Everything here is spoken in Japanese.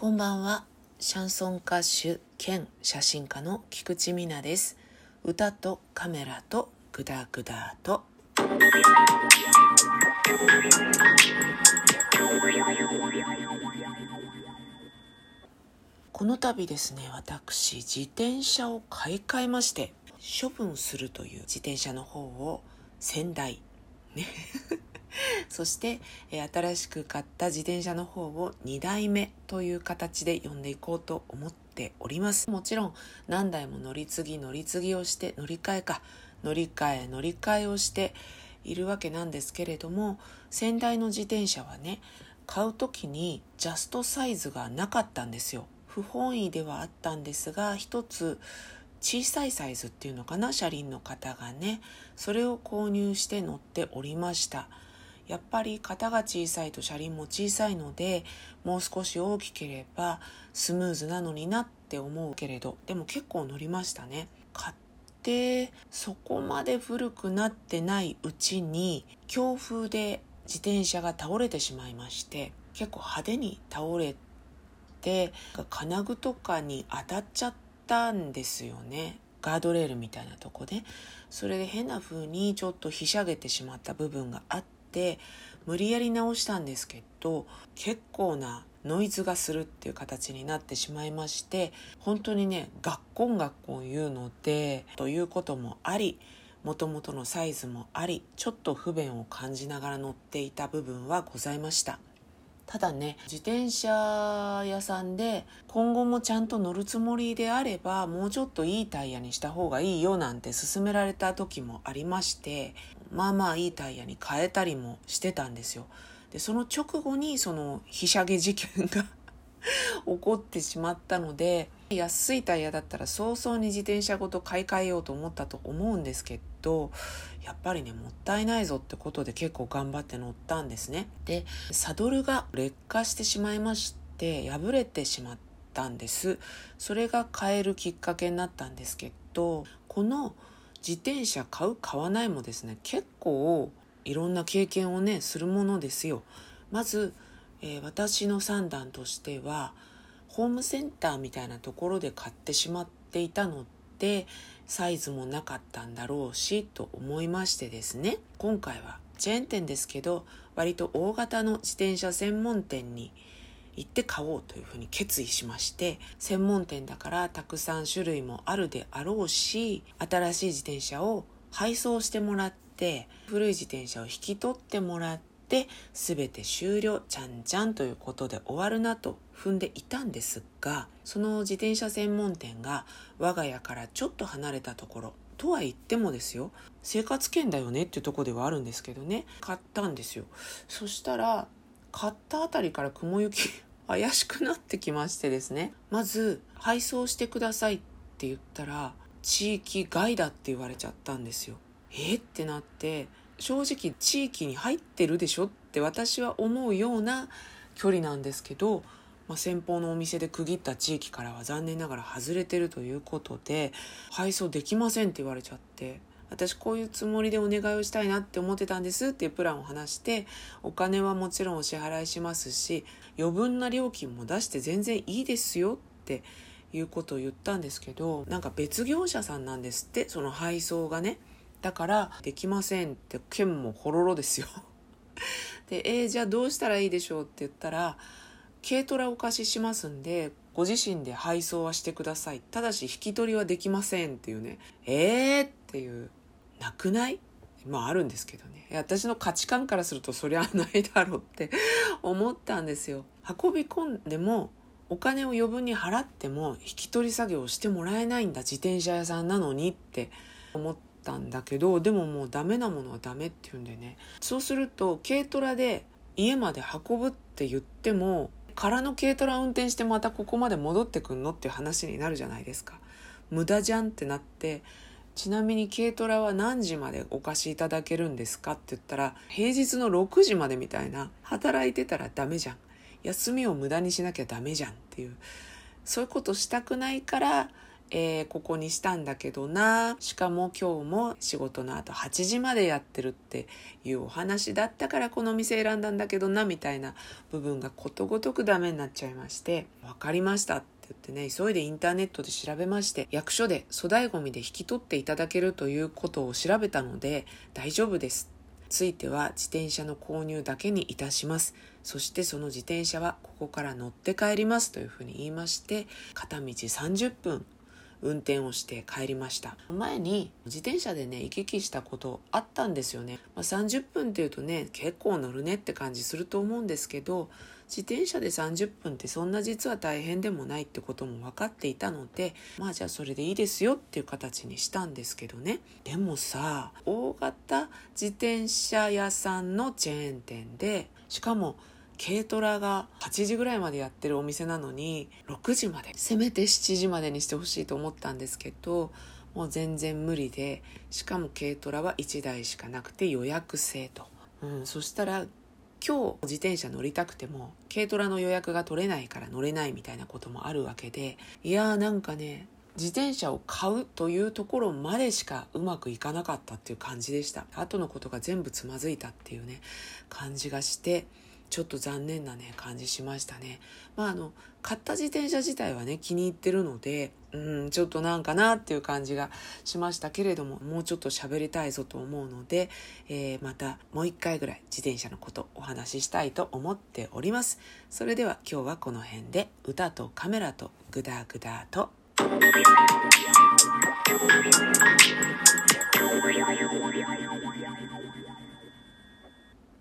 こんばんは。シャンソン歌手兼写真家の菊池美奈です。歌とカメラとグダグダと。この度ですね、私、自転車を買い替えまして、処分するという自転車の方を先代、ねそして、え新しく買った自転車の方を2代目という形で呼んでいこうと思っております。もちろん何台も乗り継ぎ乗り継ぎをして乗り換えか乗り換え乗り換えをしているわけなんですけれども先代の自転車はね買う時にジャストサイズがなかったんですよ。不本意ではあったんですが一つ小さいサイズっていうのかな車輪の方がねそれを購入して乗っておりましたやっぱり型が小さいと車輪も小さいのでもう少し大きければスムーズなのになって思うけれど。でも結構乗りましたね。買ってそこまで古くなってないうちに強風で自転車が倒れてしまいまして結構派手に倒れて金具とかに当たっちゃったんですよね。ガードレールみたいなとこで。それで変な風にちょっとひしゃげてしまった部分があって無理やり直したんですけど結構なノイズがするっていう形になってしまいまして本当にね学校学校言うのでということもありもともとのサイズもありちょっと不便を感じながら乗っていた部分はございました。ただね自転車屋さんで今後もちゃんと乗るつもりであればもうちょっといいタイヤにした方がいいよなんて勧められた時もありましてまあまあいいタイヤに変えたりもしてたんですよ。でその直後にそのひしゃげ事件が 起こってしまったので安いタイヤだったら早々に自転車ごと買い替えようと思ったと思うんですけどやっぱりねもったいないぞってことで結構頑張って乗ったんですね。でサドルが劣化してしまいまして破れてしまったんです。それが変えるきっかけになったんですけどこの自転車買う買わないもですね結構いろんな経験をねするものですよ。まずえー、私の算段としてはホームセンターみたいなところで買ってしまっていたのでサイズもなかったんだろうしと思いましてですね。今回はチェーン店ですけど割と大型の自転車専門店に行って買おうというふうに決意しまして専門店だからたくさん種類もあるであろうし新しい自転車を配送してもらって古い自転車を引き取ってもらってで全て終了ちゃんちゃんということで終わるなと踏んでいたんですがその自転車専門店が我が家からちょっと離れたところとは言ってもですよ生活圏だよねっていうとこではあるんですけどね買ったんですよ。そしたら買ったあたりから雲行き怪しくなってきましてですねまず配送してくださいって言ったら地域外だって言われちゃったんですよ。え？ってなって正直地域に入ってるでしょって私は思うような距離なんですけど、まあ、先方のお店で区切った地域からは残念ながら外れてるということで配送できませんって言われちゃって私こういうつもりでお願いをしたいなって思ってたんですっていうプランを話してお金はもちろんお支払いしますし余分な料金も出して全然いいですよっていうことを言ったんですけどなんか別業者さんなんですってその配送がね。だからできませんって県もほろろですよ。でえー、じゃあどうしたらいいでしょうって言ったら軽トラお貸ししますんでご自身で配送はしてください。ただし引き取りはできませんっていうね。えーっていう。なくない？まああるんですけどね。私の価値観からするとそりゃないだろうって 思ったんですよ。運び込んでもお金を余分に払っても引き取り作業をしてもらえないんだ自転車屋さんなのにって思ってったんだけどでももうダメなものはダメって言うんでね。そうすると軽トラで家まで運ぶって言っても空の軽トラ運転してまたここまで戻ってくんのっていう話になるじゃないですか。無駄じゃんってなってちなみに軽トラは何時までお貸しいただけるんですかって言ったら平日の6時までみたいな働いてたらダメじゃん。休みを無駄にしなきゃダメじゃんっていう。そういうことしたくないからえー、ここにしたんだけどな。しかも今日も仕事の後8時までやってるっていうお話だったからこの店選んだんだけどなみたいな部分がことごとくダメになっちゃいまして。分かりましたって言ってね急いでインターネットで調べまして役所で粗大ごみで引き取っていただけるということを調べたので大丈夫です。ついては自転車の購入だけにいたします。そしてその自転車はここから乗って帰りますというふうに言いまして、片道30分運転をして帰りました。前に自転車でね行き来したことあったんですよね、まあ、30分っていうとね結構乗るねって感じすると思うんですけど自転車で30分ってそんな実は大変でもないってことも分かっていたのでまあじゃあそれでいいですよっていう形にしたんですけどね。でもさ大型自転車屋さんのチェーン店でしかも軽トラが8時ぐらいまでやってるお店なのに6時までせめて7時までにしてほしいと思ったんですけどもう全然無理でしかも軽トラは1台しかなくて予約制と、うん、そしたら今日自転車乗りたくても軽トラの予約が取れないから乗れないみたいなこともあるわけでいやーなんかね自転車を買うというところまでしかうまくいかなかったっていう感じでした後のことが全部つまずいたっていうね感じがしてちょっと残念なね、感じしましたね。まああの、買った自転車自体はね、気に入ってるので、うん、ちょっとなんかなっていう感じがしましたけれども、もうちょっと喋りたいぞと思うので、えー、またもう一回ぐらい自転車のことお話ししたいと思っております。それでは今日はこの辺で歌とカメラとグダグダと Thank you.